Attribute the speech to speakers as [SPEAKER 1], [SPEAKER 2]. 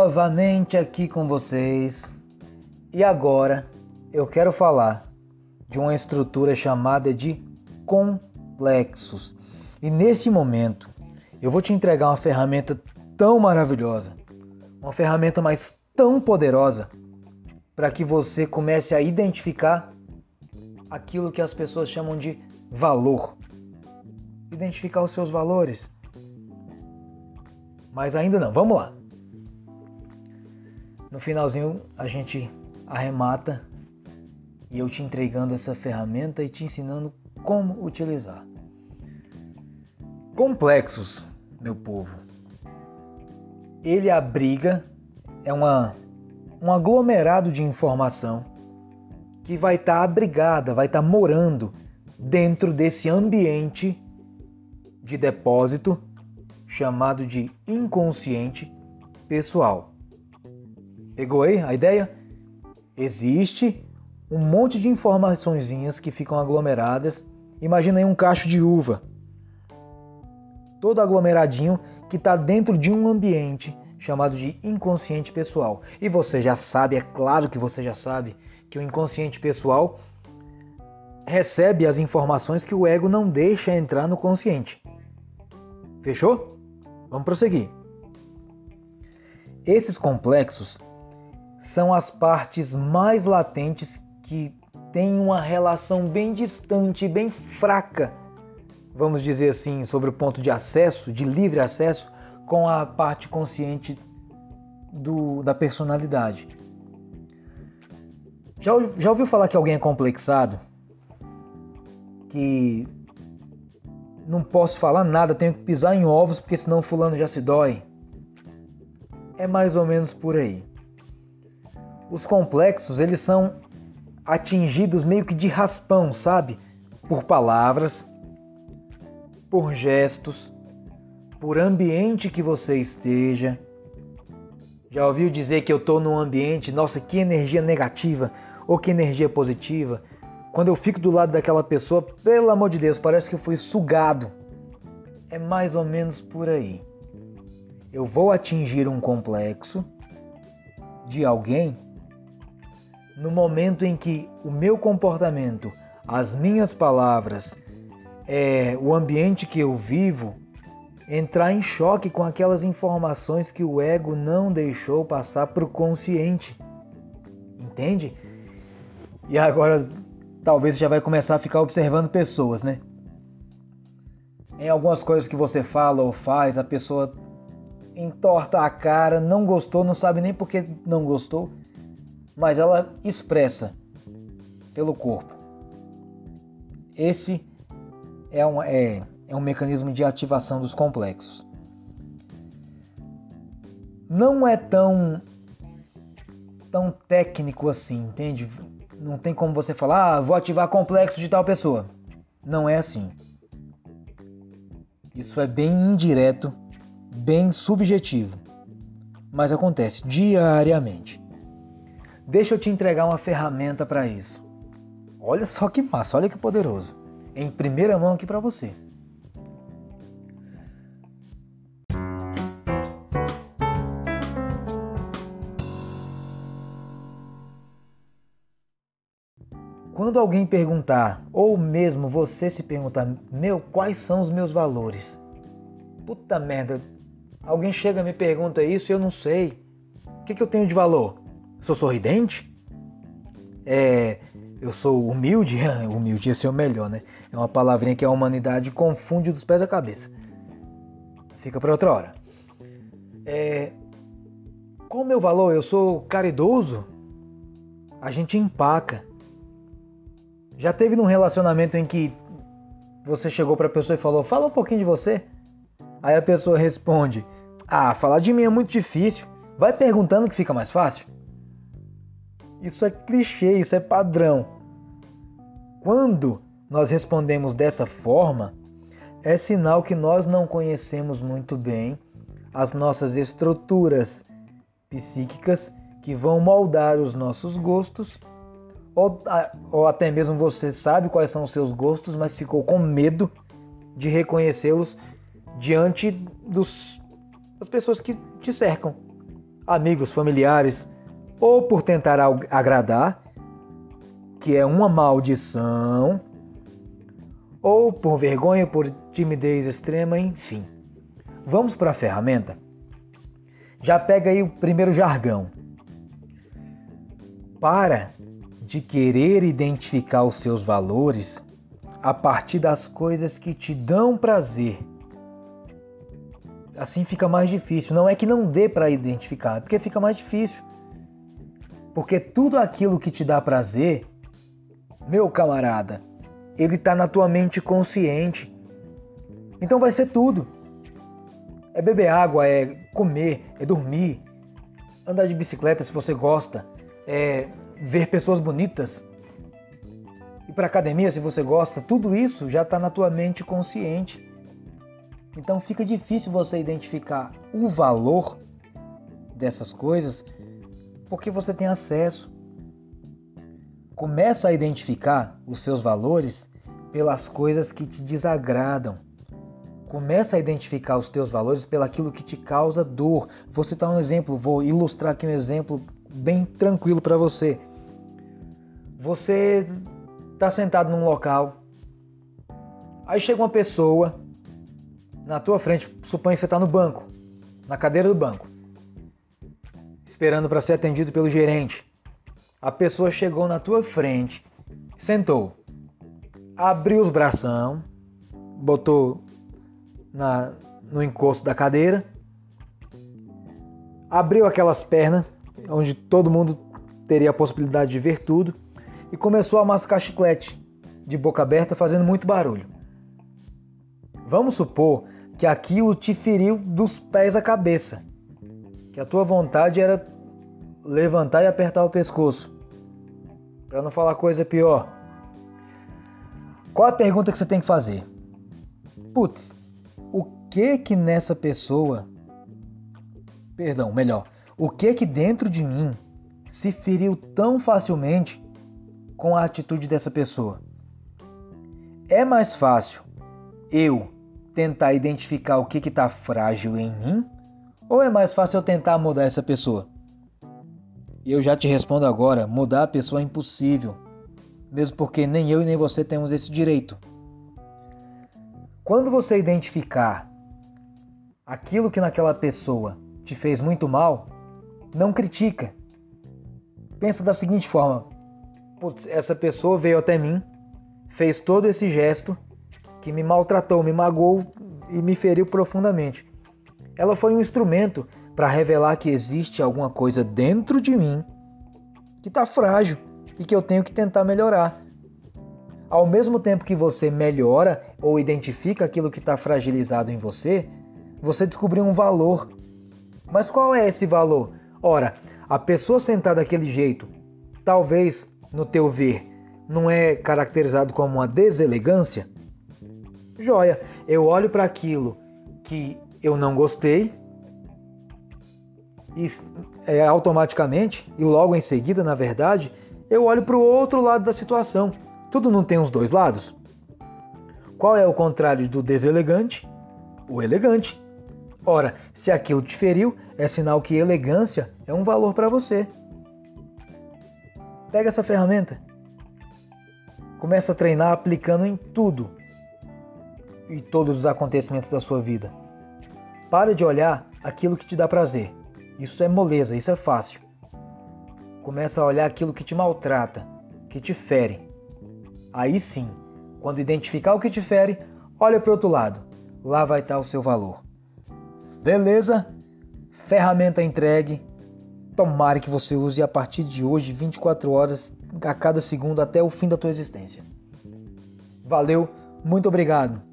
[SPEAKER 1] novamente aqui com vocês. E agora eu quero falar de uma estrutura chamada de complexos. E nesse momento eu vou te entregar uma ferramenta tão maravilhosa, uma ferramenta mais tão poderosa para que você comece a identificar aquilo que as pessoas chamam de valor. Identificar os seus valores. Mas ainda não, vamos lá. No finalzinho a gente arremata e eu te entregando essa ferramenta e te ensinando como utilizar. Complexos, meu povo. Ele abriga, é uma, um aglomerado de informação que vai estar tá abrigada, vai estar tá morando dentro desse ambiente de depósito chamado de inconsciente pessoal. Pegou aí a ideia? Existe um monte de informações que ficam aglomeradas. Imagina aí um cacho de uva, todo aglomeradinho que está dentro de um ambiente chamado de inconsciente pessoal. E você já sabe, é claro que você já sabe, que o inconsciente pessoal recebe as informações que o ego não deixa entrar no consciente. Fechou? Vamos prosseguir. Esses complexos são as partes mais latentes que têm uma relação bem distante, bem fraca, vamos dizer assim, sobre o ponto de acesso, de livre acesso, com a parte consciente do, da personalidade. Já, já ouviu falar que alguém é complexado? Que não posso falar nada, tenho que pisar em ovos porque senão fulano já se dói. É mais ou menos por aí. Os complexos, eles são atingidos meio que de raspão, sabe? Por palavras, por gestos, por ambiente que você esteja. Já ouviu dizer que eu estou num ambiente, nossa, que energia negativa ou que energia positiva? Quando eu fico do lado daquela pessoa, pelo amor de Deus, parece que eu fui sugado. É mais ou menos por aí. Eu vou atingir um complexo de alguém no momento em que o meu comportamento, as minhas palavras, é, o ambiente que eu vivo, entrar em choque com aquelas informações que o ego não deixou passar para o consciente. Entende? E agora talvez já vai começar a ficar observando pessoas, né? Em algumas coisas que você fala ou faz, a pessoa entorta a cara, não gostou, não sabe nem por que não gostou mas ela expressa pelo corpo. Esse é um, é, é um mecanismo de ativação dos complexos. Não é tão tão técnico assim, entende? Não tem como você falar, ah, vou ativar complexo de tal pessoa. Não é assim. Isso é bem indireto, bem subjetivo, mas acontece diariamente. Deixa eu te entregar uma ferramenta para isso. Olha só que massa, olha que poderoso. Em primeira mão aqui para você. Quando alguém perguntar, ou mesmo você se perguntar, meu, quais são os meus valores? Puta merda, alguém chega e me pergunta isso e eu não sei. O que, que eu tenho de valor? Sou sorridente? É, eu sou humilde? humilde ia ser o melhor, né? É uma palavrinha que a humanidade confunde dos pés à cabeça. Fica para outra hora. É, qual o meu valor? Eu sou caridoso? A gente empaca. Já teve num relacionamento em que você chegou para a pessoa e falou: "Fala um pouquinho de você". Aí a pessoa responde: "Ah, falar de mim é muito difícil. Vai perguntando que fica mais fácil". Isso é clichê, isso é padrão. Quando nós respondemos dessa forma, é sinal que nós não conhecemos muito bem as nossas estruturas psíquicas que vão moldar os nossos gostos, ou, ou até mesmo você sabe quais são os seus gostos, mas ficou com medo de reconhecê-los diante dos, das pessoas que te cercam. amigos, familiares, ou por tentar agradar, que é uma maldição, ou por vergonha, por timidez extrema, enfim. Vamos para a ferramenta? Já pega aí o primeiro jargão. Para de querer identificar os seus valores a partir das coisas que te dão prazer. Assim fica mais difícil. Não é que não dê para identificar, é porque fica mais difícil. Porque tudo aquilo que te dá prazer, meu camarada, ele está na tua mente consciente. Então vai ser tudo. É beber água, é comer, é dormir, andar de bicicleta se você gosta, é ver pessoas bonitas, ir para academia se você gosta, tudo isso já está na tua mente consciente. Então fica difícil você identificar o valor dessas coisas porque você tem acesso. Começa a identificar os seus valores pelas coisas que te desagradam. Começa a identificar os teus valores pelaquilo que te causa dor. Vou citar um exemplo, vou ilustrar aqui um exemplo bem tranquilo para você. Você está sentado num local, aí chega uma pessoa na tua frente, suponha que você está no banco, na cadeira do banco, esperando para ser atendido pelo gerente. A pessoa chegou na tua frente, sentou, abriu os bração, botou na, no encosto da cadeira, abriu aquelas pernas, onde todo mundo teria a possibilidade de ver tudo e começou a mascar chiclete, de boca aberta, fazendo muito barulho. Vamos supor que aquilo te feriu dos pés à cabeça, que a tua vontade era levantar e apertar o pescoço, para não falar coisa pior. Qual a pergunta que você tem que fazer? Putz, o que que nessa pessoa, perdão, melhor, o que que dentro de mim se feriu tão facilmente com a atitude dessa pessoa. É mais fácil eu tentar identificar o que está frágil em mim ou é mais fácil eu tentar mudar essa pessoa? Eu já te respondo agora: mudar a pessoa é impossível, mesmo porque nem eu e nem você temos esse direito. Quando você identificar aquilo que naquela pessoa te fez muito mal, não critica. Pensa da seguinte forma: putz, essa pessoa veio até mim, fez todo esse gesto que me maltratou, me magoou e me feriu profundamente. Ela foi um instrumento para revelar que existe alguma coisa dentro de mim que está frágil e que eu tenho que tentar melhorar. Ao mesmo tempo que você melhora ou identifica aquilo que está fragilizado em você, você descobriu um valor. Mas qual é esse valor? Ora, a pessoa sentada daquele jeito, talvez no teu ver, não é caracterizado como uma deselegância? Joia, eu olho para aquilo que eu não gostei e é, automaticamente, e logo em seguida, na verdade, eu olho para o outro lado da situação. Tudo não tem os dois lados? Qual é o contrário do deselegante? O elegante. Ora, se aquilo te feriu, é sinal que elegância é um valor para você. Pega essa ferramenta. Começa a treinar aplicando em tudo e todos os acontecimentos da sua vida. Pare de olhar aquilo que te dá prazer. Isso é moleza, isso é fácil. Começa a olhar aquilo que te maltrata, que te fere. Aí sim, quando identificar o que te fere, olha para o outro lado. Lá vai estar o seu valor. Beleza? Ferramenta entregue. Tomara que você use a partir de hoje 24 horas a cada segundo até o fim da tua existência. Valeu, muito obrigado.